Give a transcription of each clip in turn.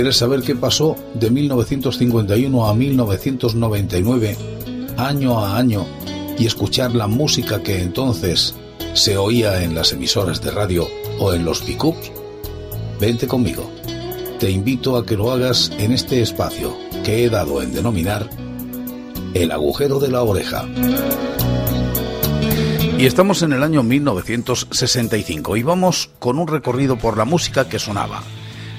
¿Quieres saber qué pasó de 1951 a 1999, año a año, y escuchar la música que entonces se oía en las emisoras de radio o en los pickups? Vente conmigo. Te invito a que lo hagas en este espacio que he dado en denominar el agujero de la oreja. Y estamos en el año 1965 y vamos con un recorrido por la música que sonaba.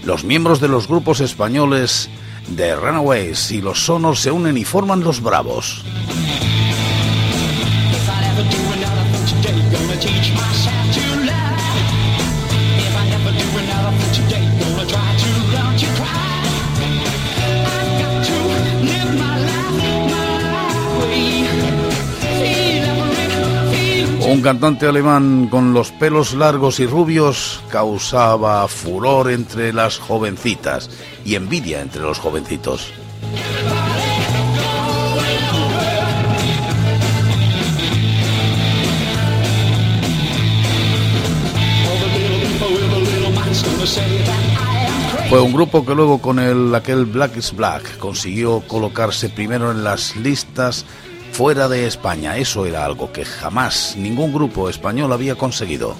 Los miembros de los grupos españoles de Runaways y los Sonos se unen y forman los Bravos. Un cantante alemán con los pelos largos y rubios causaba furor entre las jovencitas y envidia entre los jovencitos. Fue un grupo que luego con el aquel Black is Black consiguió colocarse primero en las listas fuera de España. Eso era algo que jamás ningún grupo español había conseguido.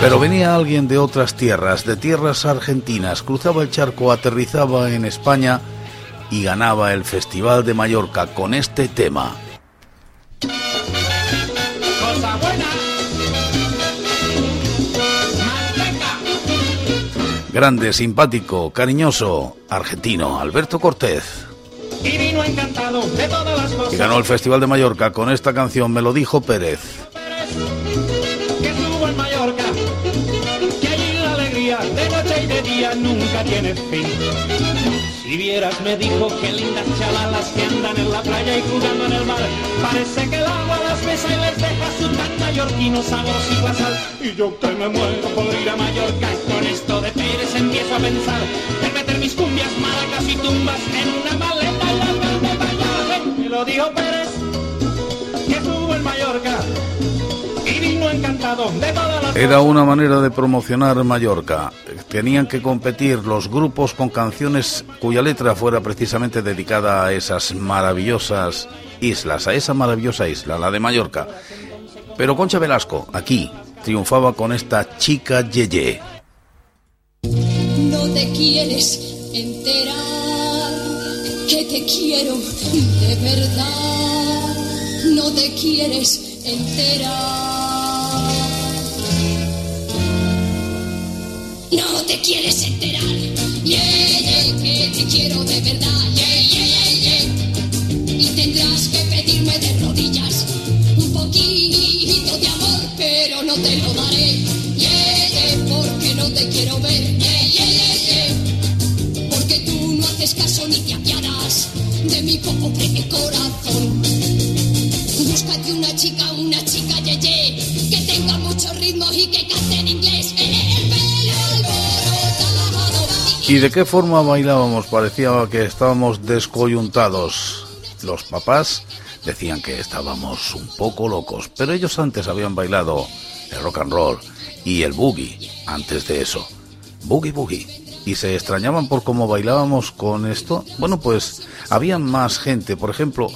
Pero venía alguien de otras tierras, de tierras argentinas, cruzaba el charco, aterrizaba en España y ganaba el Festival de Mallorca con este tema. Grande, simpático, cariñoso, argentino, Alberto Cortés. Y vino encantado de todas las cosas. Y ganó el Festival de Mallorca con esta canción, me lo dijo Pérez. Que estuvo en Mallorca, que allí la alegría de noche y de día nunca tiene fin. Si vieras, me dijo que lindas chavalas que andan en la playa y jugando en el mar. Parece que el agua las besa y les deja su tan mallorquino saborcito a sal. Y yo que me muero por ir a Mallorca con esto de Pérez empiezo a pensar en meter mis cumbias, maracas y tumbas en una maleta y la para Me lo dijo Pérez, era una manera de promocionar Mallorca. Tenían que competir los grupos con canciones cuya letra fuera precisamente dedicada a esas maravillosas islas, a esa maravillosa isla, la de Mallorca. Pero Concha Velasco, aquí, triunfaba con esta chica Yeye. No te quieres enterar que te quiero de verdad. No te quieres enterar No te quieres enterar, yeah, yeah, que te quiero de verdad, yeah, yeah, yeah, Y tendrás que pedirme de rodillas un poquito de amor, pero no te lo daré, yeah, porque no te quiero ver, yeah, yeah, yeah, Porque tú no haces caso ni te apiadas de mi pobre corazón. ¿Y de qué forma bailábamos? Parecía que estábamos descoyuntados. Los papás decían que estábamos un poco locos, pero ellos antes habían bailado el rock and roll y el boogie antes de eso. Boogie boogie. Y se extrañaban por cómo bailábamos con esto. Bueno, pues había más gente. Por ejemplo,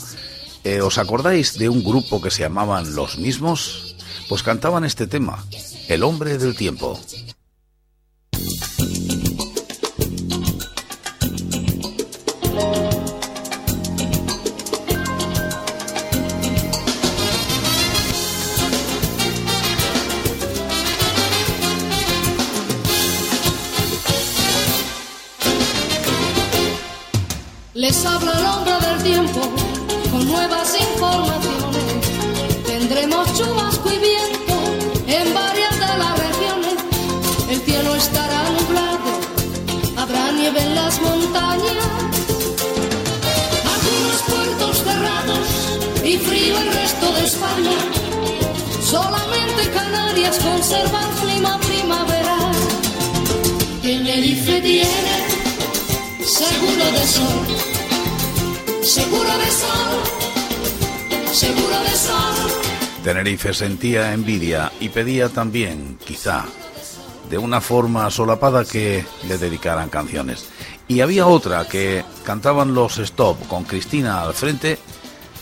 eh, ¿os acordáis de un grupo que se llamaban Los Mismos? Pues cantaban este tema, El hombre del tiempo. Nieve en las montañas. Algunos puertos cerrados y frío el resto de España. Solamente Canarias conservan clima primaveral. Tenerife tiene seguro de sol Seguro de sol, seguro de sol. Tenerife sentía envidia y pedía también, quizá, de una forma solapada que le dedicaran canciones. Y había otra que cantaban los Stop con Cristina al frente,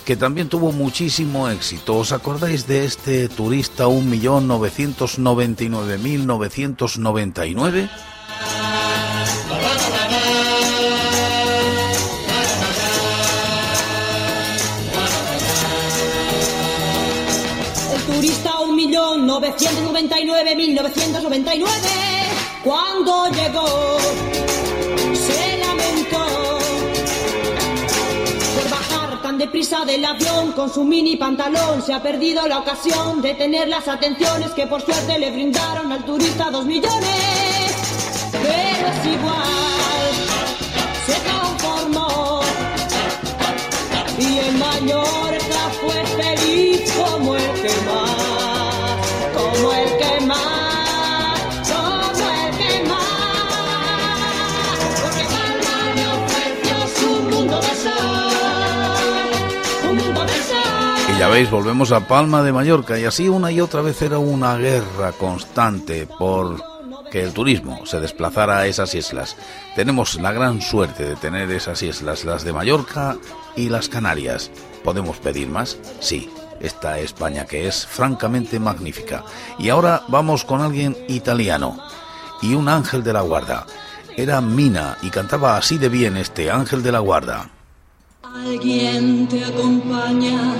que también tuvo muchísimo éxito. ¿Os acordáis de este turista 1.999.999? 1.999.999 cuando llegó se lamentó por bajar tan deprisa del avión con su mini pantalón. Se ha perdido la ocasión de tener las atenciones que por suerte le brindaron al turista dos millones. Pero es igual se conformó y en Ya veis, volvemos a Palma de Mallorca y así una y otra vez era una guerra constante por que el turismo se desplazara a esas islas. Tenemos la gran suerte de tener esas islas, las de Mallorca y las Canarias. ¿Podemos pedir más? Sí, esta España que es francamente magnífica. Y ahora vamos con alguien italiano y un ángel de la guarda. Era Mina y cantaba así de bien este ángel de la guarda. Alguien te acompaña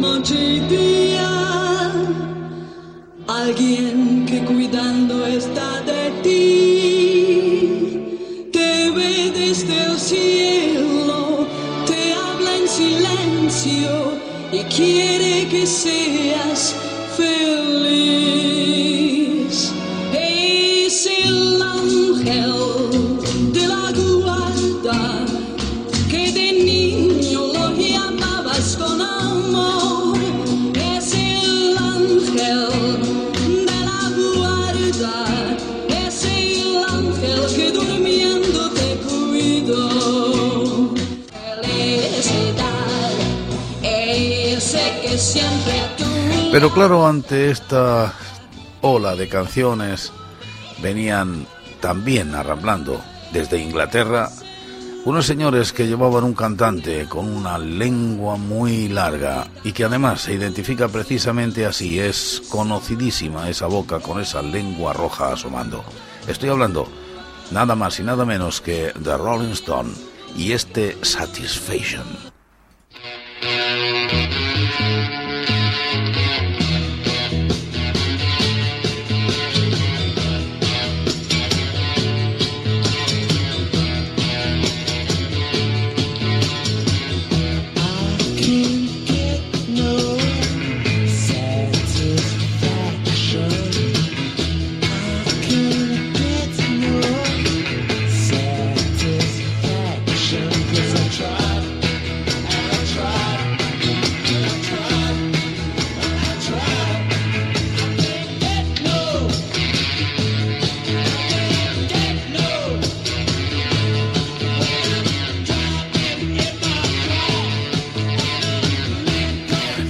noche y día. Alguien que cuidando está de ti. Te ve desde el cielo, te habla en silencio y quiere que seas feliz. Pero claro, ante esta ola de canciones venían también arramblando desde Inglaterra unos señores que llevaban un cantante con una lengua muy larga y que además se identifica precisamente así, es conocidísima esa boca con esa lengua roja asomando. Estoy hablando nada más y nada menos que The Rolling Stone y este Satisfaction.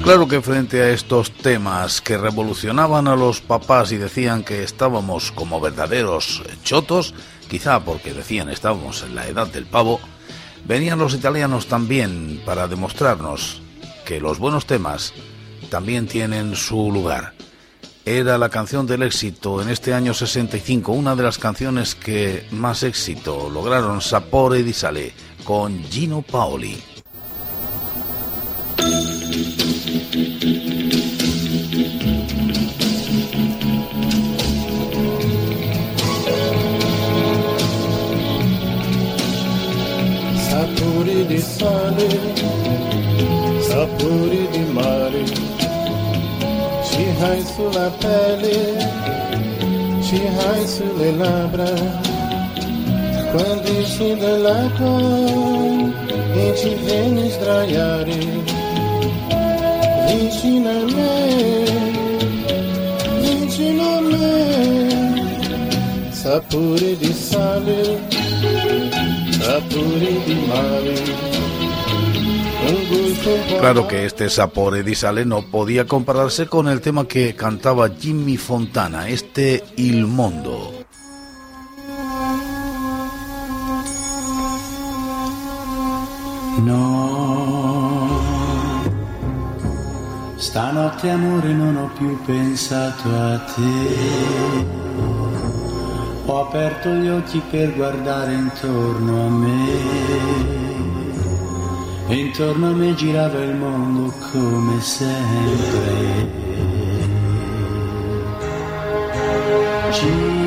Claro que frente a estos temas que revolucionaban a los papás y decían que estábamos como verdaderos chotos, quizá porque decían estábamos en la edad del pavo, venían los italianos también para demostrarnos que los buenos temas también tienen su lugar. Era la canción del éxito en este año 65, una de las canciones que más éxito lograron Sapore di Sale con Gino Paoli. Sapori di sale, sapori di mare, ci hai sulla pelle, ci hai sulle labbra, quando esci dall'acqua e ci vieni sdraiare, sapori di sale sapori di Claro que este Sapore di Sale no podía compararse con el tema que cantaba Jimmy Fontana, este Il Mondo. Stanotte amore non ho più pensato a te. Ho aperto gli occhi per guardare intorno a me e intorno a me girava il mondo come sempre. Gira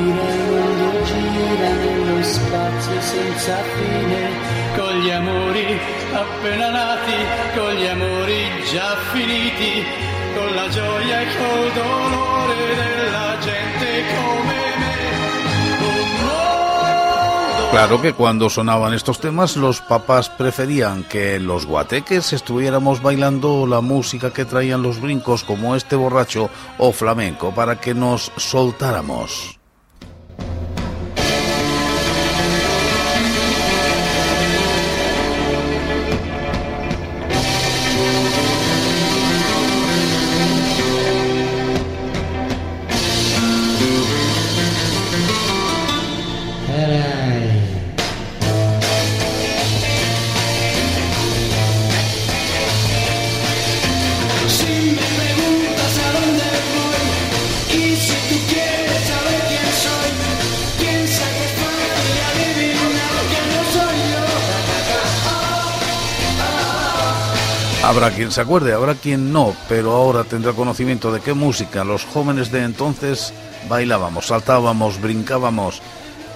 Claro que cuando sonaban estos temas los papás preferían que los guateques estuviéramos bailando la música que traían los brincos como este borracho o flamenco para que nos soltáramos. Habrá quien se acuerde, habrá quien no, pero ahora tendrá conocimiento de qué música los jóvenes de entonces bailábamos, saltábamos, brincábamos.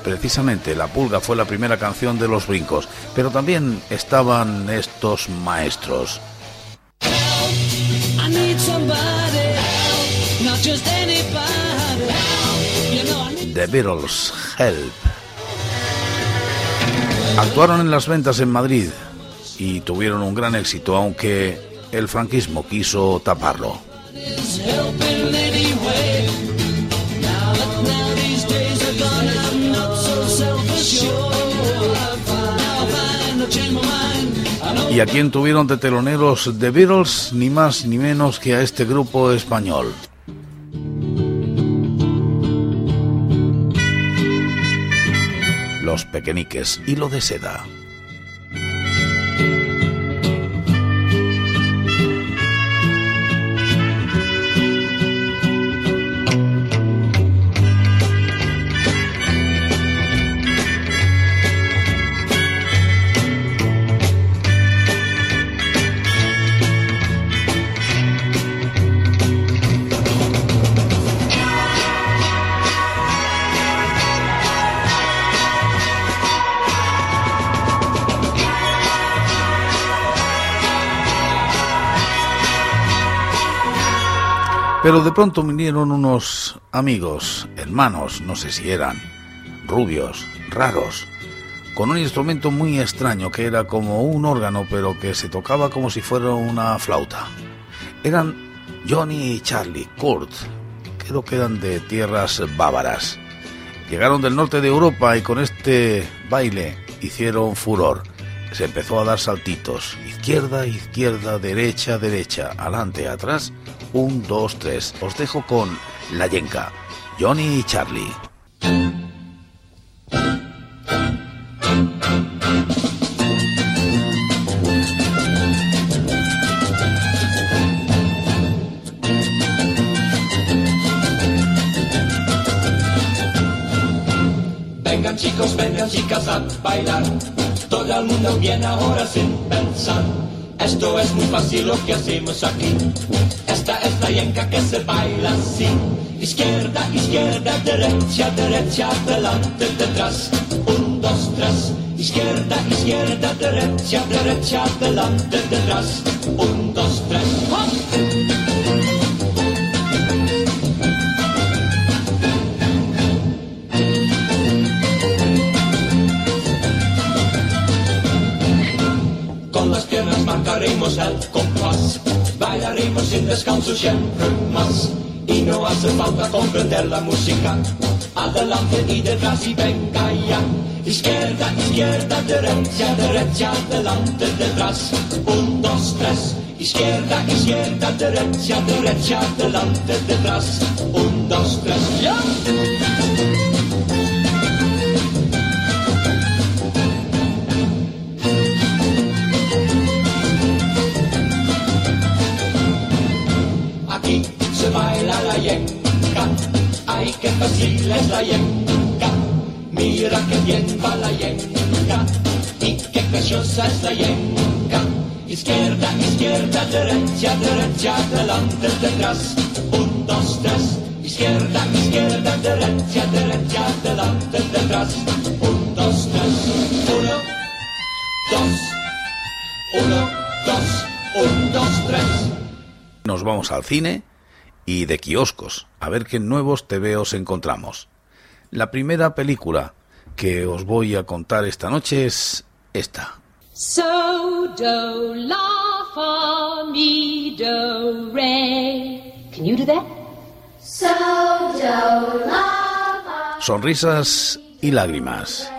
Precisamente La Pulga fue la primera canción de los brincos, pero también estaban estos maestros. The Beatles, Help. Actuaron en las ventas en Madrid, y tuvieron un gran éxito, aunque el franquismo quiso taparlo. Y a quien tuvieron de teloneros The Beatles, ni más ni menos que a este grupo español. Los Pequeñiques, lo de seda. you Pero de pronto vinieron unos amigos, hermanos, no sé si eran, rubios, raros, con un instrumento muy extraño que era como un órgano pero que se tocaba como si fuera una flauta. Eran Johnny y Charlie Kurt, creo que eran de tierras bávaras. Llegaron del norte de Europa y con este baile hicieron furor. Se empezó a dar saltitos, izquierda, izquierda, derecha, derecha, adelante, atrás 1, 2, 3. Os dejo con La Yenka, Johnny y Charlie. Vengan chicos, vengan chicas a bailar. Todo el mundo viene ahora sin pensar. Esto es muy fácil lo que hacemos aquí. Esta es la yenca que se baila así. Izquierda, izquierda, derecha, derecha, adelante, detrás. Un, dos, tres. Izquierda, izquierda, derecha, derecha, adelante, detrás. Un, dos, tres. Con marcaremos el compás Bailaremos sin descanso siempre más. Y no hace falta comprender la música. Adelante y detrás y venga ya. Izquierda, izquierda, derecha, derecha, adelante, detrás. Un, dos, tres. Izquierda, izquierda, derecha, derecha, delante, detrás. Un, dos, tres, ya. Fácil es la yenca. Mira qué bien va la yenca y qué preciosa es la yenca. Izquierda, izquierda, derecha, derecha, delante, detrás. Un, dos, tres. Izquierda, izquierda, derecha, derecha, delante, detrás. Un, dos, tres. Uno, dos. Uno, dos. Un, dos, tres. Nos vamos al cine y de kioscos a ver qué nuevos tebeos encontramos. La primera película que os voy a contar esta noche es esta. So do la fa mi do re. Can you do that? So do la fa Sonrisas y lágrimas.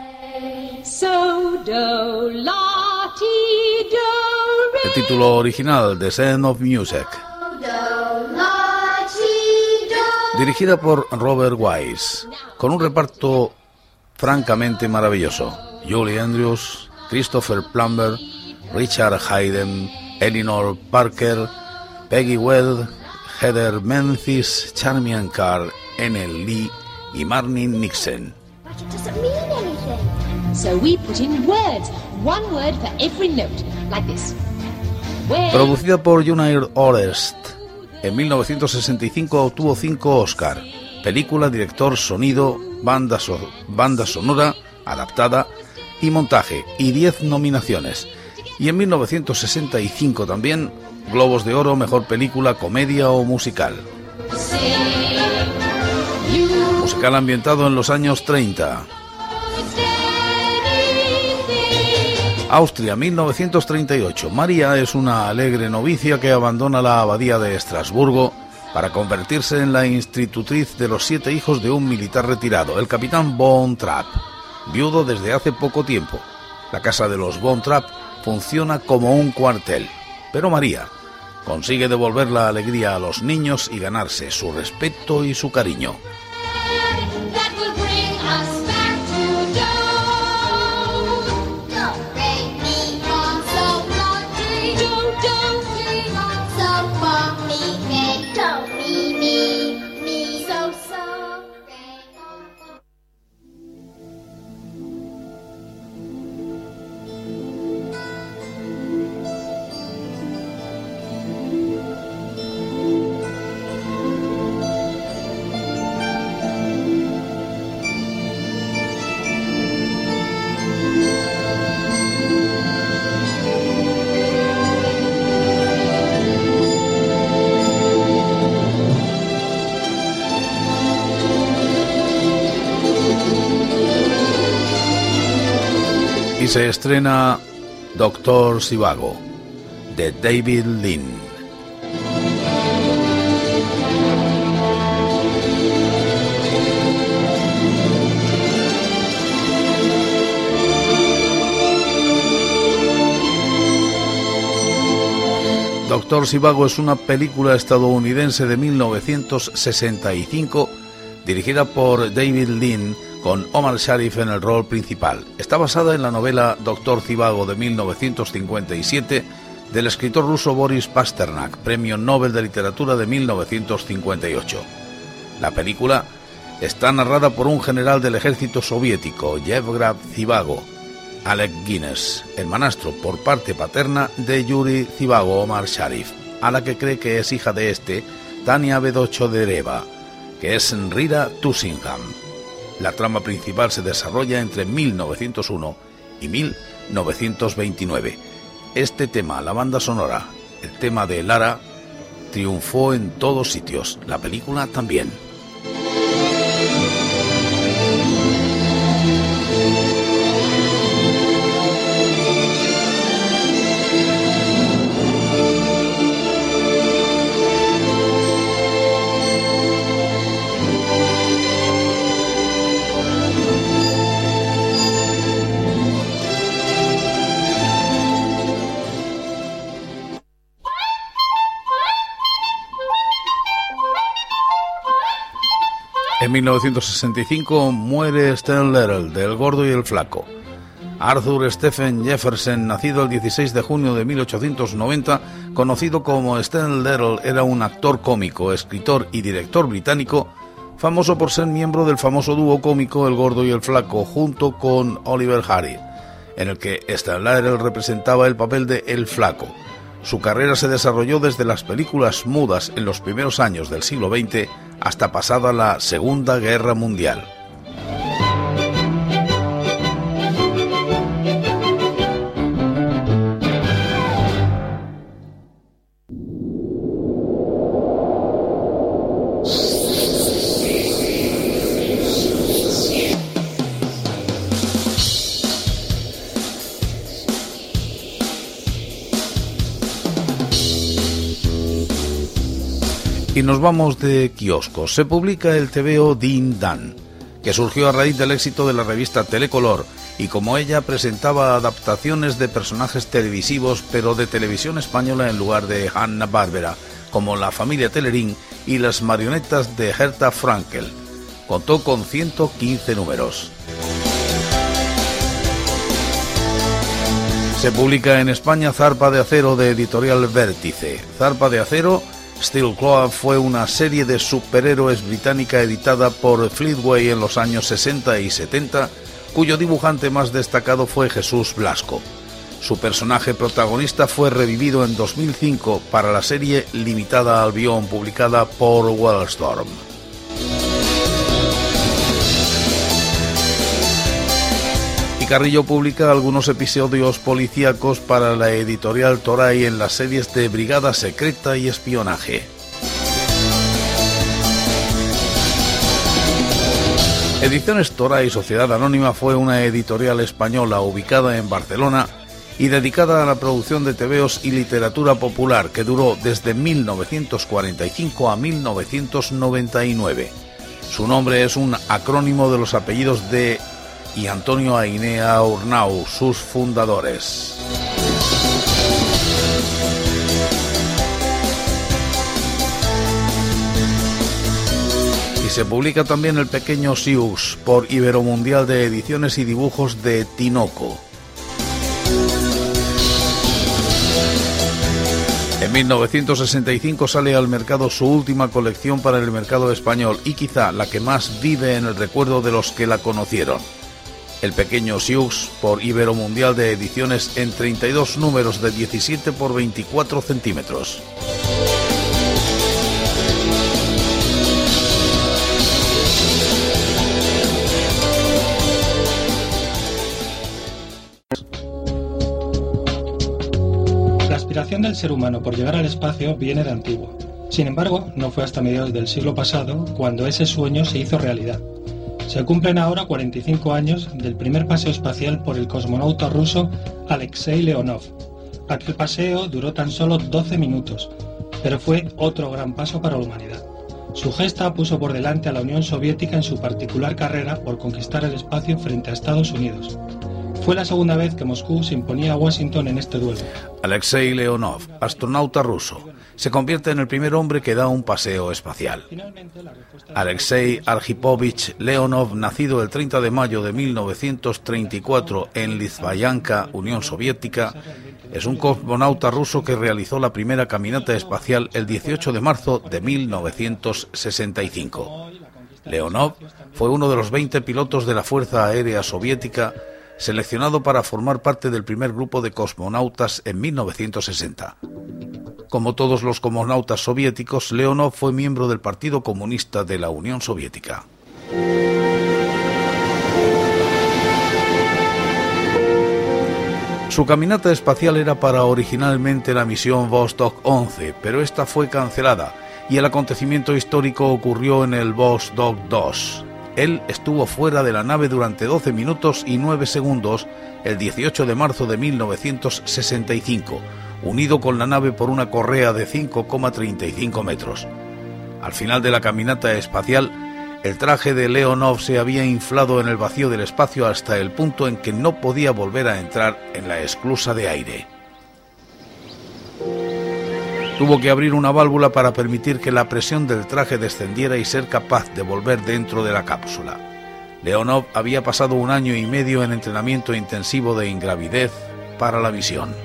So do la ti do El re. título original de Sound of Music. Dirigida por Robert Wise, con un reparto francamente maravilloso. Julie Andrews, Christopher Plummer, Richard Hayden, Eleanor Parker, Peggy Weld, Heather Memphis, Charmian Carr, Enel Lee y Marnie Nixon. Producida por United Artists, en 1965 obtuvo 5 Oscar. Película, director, sonido, banda, banda sonora, adaptada y montaje, y 10 nominaciones. Y en 1965 también Globos de Oro, Mejor Película, Comedia o Musical. Musical ambientado en los años 30. Austria, 1938. María es una alegre novicia que abandona la abadía de Estrasburgo para convertirse en la institutriz de los siete hijos de un militar retirado, el capitán Von Trapp, viudo desde hace poco tiempo. La casa de los Von Trapp funciona como un cuartel, pero María consigue devolver la alegría a los niños y ganarse su respeto y su cariño. Se estrena Doctor Sivago, de David Lynn. Doctor Sivago es una película estadounidense de 1965 dirigida por David Lean con Omar Sharif en el rol principal. Está basada en la novela Doctor Zivago de 1957 del escritor ruso Boris Pasternak, Premio Nobel de Literatura de 1958. La película está narrada por un general del ejército soviético, Yevgrad Zivago, Alec Guinness, el manastro por parte paterna de Yuri Zivago Omar Sharif, a la que cree que es hija de este, Tania Bedochodereva, que es Rira Tussingham. La trama principal se desarrolla entre 1901 y 1929. Este tema, la banda sonora, el tema de Lara, triunfó en todos sitios, la película también. 1965 muere Stan Little, del Gordo y el Flaco. Arthur Stephen Jefferson, nacido el 16 de junio de 1890, conocido como Stan Little, era un actor cómico, escritor y director británico, famoso por ser miembro del famoso dúo cómico El Gordo y el Flaco, junto con Oliver Harry, en el que Stan Little representaba el papel de El Flaco. Su carrera se desarrolló desde las películas mudas en los primeros años del siglo XX hasta pasada la Segunda Guerra Mundial. Nos vamos de kioscos. Se publica el TVO Din Dan, que surgió a raíz del éxito de la revista Telecolor y como ella presentaba adaptaciones de personajes televisivos pero de televisión española en lugar de Hanna Barbera, como La familia Telerín y las marionetas de Herta Frankel. Contó con 115 números. Se publica en España Zarpa de Acero de editorial Vértice. Zarpa de Acero Steel Claw fue una serie de superhéroes británica editada por Fleetway en los años 60 y 70, cuyo dibujante más destacado fue Jesús Blasco. Su personaje protagonista fue revivido en 2005 para la serie limitada al guion publicada por Wellstorm. Carrillo publica algunos episodios policíacos para la editorial Toray en las series de Brigada Secreta y Espionaje. Ediciones Toray Sociedad Anónima fue una editorial española ubicada en Barcelona y dedicada a la producción de tebeos y literatura popular que duró desde 1945 a 1999. Su nombre es un acrónimo de los apellidos de y Antonio Ainea Urnau, sus fundadores. Y se publica también el pequeño Siux por Iberomundial de Ediciones y Dibujos de Tinoco. En 1965 sale al mercado su última colección para el mercado español y quizá la que más vive en el recuerdo de los que la conocieron. El pequeño Siux por Ibero Mundial de Ediciones en 32 números de 17 por 24 centímetros. La aspiración del ser humano por llegar al espacio viene de antiguo. Sin embargo, no fue hasta mediados del siglo pasado cuando ese sueño se hizo realidad. Se cumplen ahora 45 años del primer paseo espacial por el cosmonauta ruso Alexei Leonov. Aquel paseo duró tan solo 12 minutos, pero fue otro gran paso para la humanidad. Su gesta puso por delante a la Unión Soviética en su particular carrera por conquistar el espacio frente a Estados Unidos. Fue la segunda vez que Moscú se imponía a Washington en este duelo. Alexei Leonov, astronauta ruso, se convierte en el primer hombre que da un paseo espacial. Alexei Arhipovich Leonov, nacido el 30 de mayo de 1934 en Lizbayanka, Unión Soviética, es un cosmonauta ruso que realizó la primera caminata espacial el 18 de marzo de 1965. Leonov fue uno de los 20 pilotos de la Fuerza Aérea Soviética seleccionado para formar parte del primer grupo de cosmonautas en 1960. Como todos los cosmonautas soviéticos, Leonov fue miembro del Partido Comunista de la Unión Soviética. Su caminata espacial era para originalmente la misión Vostok 11, pero esta fue cancelada y el acontecimiento histórico ocurrió en el Vostok 2. Él estuvo fuera de la nave durante 12 minutos y 9 segundos el 18 de marzo de 1965, unido con la nave por una correa de 5,35 metros. Al final de la caminata espacial, el traje de Leonov se había inflado en el vacío del espacio hasta el punto en que no podía volver a entrar en la esclusa de aire. Tuvo que abrir una válvula para permitir que la presión del traje descendiera y ser capaz de volver dentro de la cápsula. Leonov había pasado un año y medio en entrenamiento intensivo de ingravidez para la misión.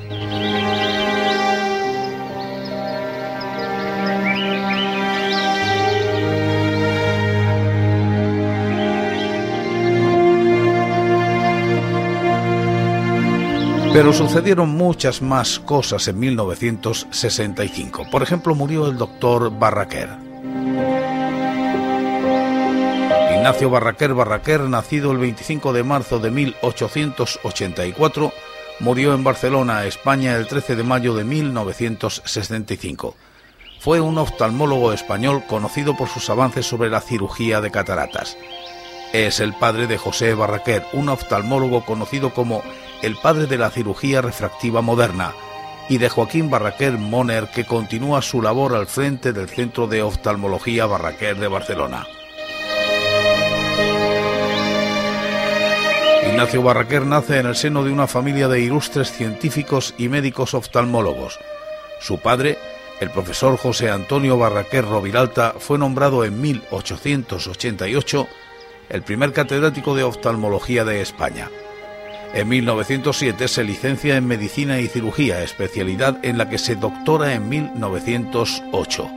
Pero sucedieron muchas más cosas en 1965. Por ejemplo, murió el doctor Barraquer. Ignacio Barraquer Barraquer, nacido el 25 de marzo de 1884, murió en Barcelona, España, el 13 de mayo de 1965. Fue un oftalmólogo español conocido por sus avances sobre la cirugía de cataratas. Es el padre de José Barraquer, un oftalmólogo conocido como el padre de la cirugía refractiva moderna, y de Joaquín Barraquer Moner, que continúa su labor al frente del Centro de Oftalmología Barraquer de Barcelona. Ignacio Barraquer nace en el seno de una familia de ilustres científicos y médicos oftalmólogos. Su padre, el profesor José Antonio Barraquer Roviralta, fue nombrado en 1888 el primer catedrático de oftalmología de España. En 1907 se licencia en Medicina y Cirugía, especialidad en la que se doctora en 1908.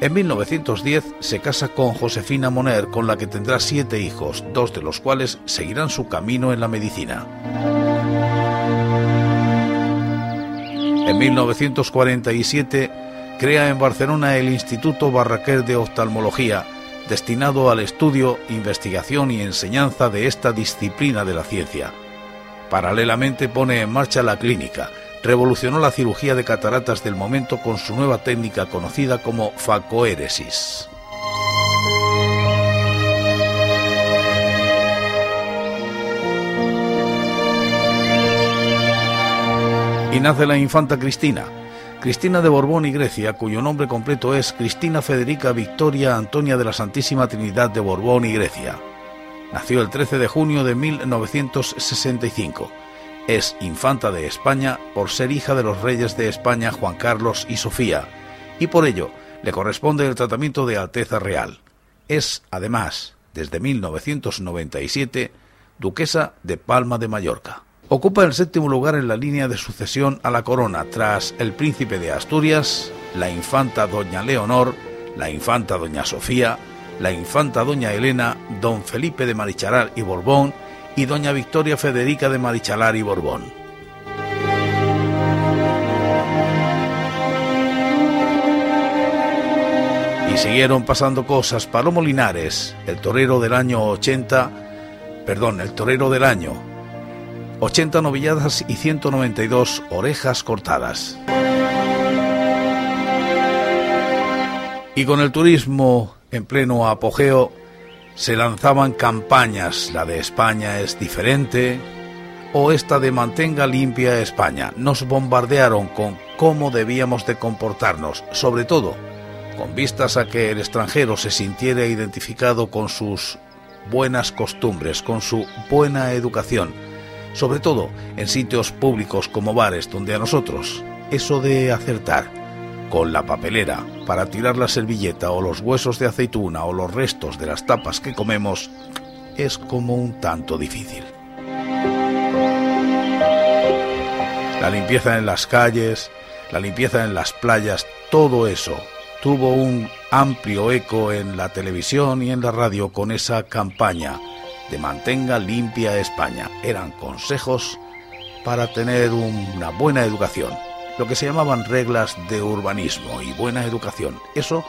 En 1910 se casa con Josefina Moner, con la que tendrá siete hijos, dos de los cuales seguirán su camino en la medicina. En 1947 crea en Barcelona el Instituto Barraquer de Oftalmología, destinado al estudio, investigación y enseñanza de esta disciplina de la ciencia. Paralelamente pone en marcha la clínica, revolucionó la cirugía de cataratas del momento con su nueva técnica conocida como facoéresis. Y nace la infanta Cristina, Cristina de Borbón y Grecia, cuyo nombre completo es Cristina Federica Victoria Antonia de la Santísima Trinidad de Borbón y Grecia. Nació el 13 de junio de 1965. Es infanta de España por ser hija de los reyes de España Juan Carlos y Sofía, y por ello le corresponde el tratamiento de Alteza Real. Es, además, desde 1997, duquesa de Palma de Mallorca. Ocupa el séptimo lugar en la línea de sucesión a la corona tras el príncipe de Asturias, la infanta doña Leonor, la infanta doña Sofía, la infanta doña Elena, don Felipe de Marichalar y Borbón y doña Victoria Federica de Marichalar y Borbón. Y siguieron pasando cosas. Palomo Linares, el torero del año 80, perdón, el torero del año 80 novilladas y 192 orejas cortadas. Y con el turismo en pleno apogeo, se lanzaban campañas, la de España es diferente, o esta de mantenga limpia España. Nos bombardearon con cómo debíamos de comportarnos, sobre todo con vistas a que el extranjero se sintiera identificado con sus buenas costumbres, con su buena educación, sobre todo en sitios públicos como bares donde a nosotros eso de acertar con la papelera para tirar la servilleta o los huesos de aceituna o los restos de las tapas que comemos es como un tanto difícil. La limpieza en las calles, la limpieza en las playas, todo eso tuvo un amplio eco en la televisión y en la radio con esa campaña de Mantenga limpia España. Eran consejos para tener una buena educación, lo que se llamaban reglas de urbanismo y buena educación. Eso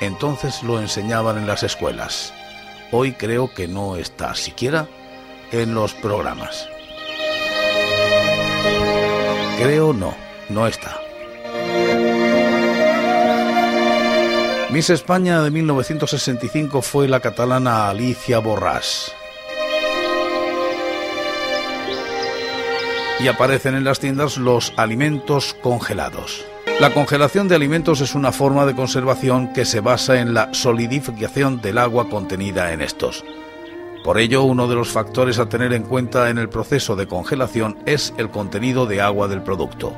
entonces lo enseñaban en las escuelas. Hoy creo que no está siquiera en los programas. Creo no, no está. Miss España de 1965 fue la catalana Alicia Borrás. Y aparecen en las tiendas los alimentos congelados. La congelación de alimentos es una forma de conservación que se basa en la solidificación del agua contenida en estos. Por ello, uno de los factores a tener en cuenta en el proceso de congelación es el contenido de agua del producto.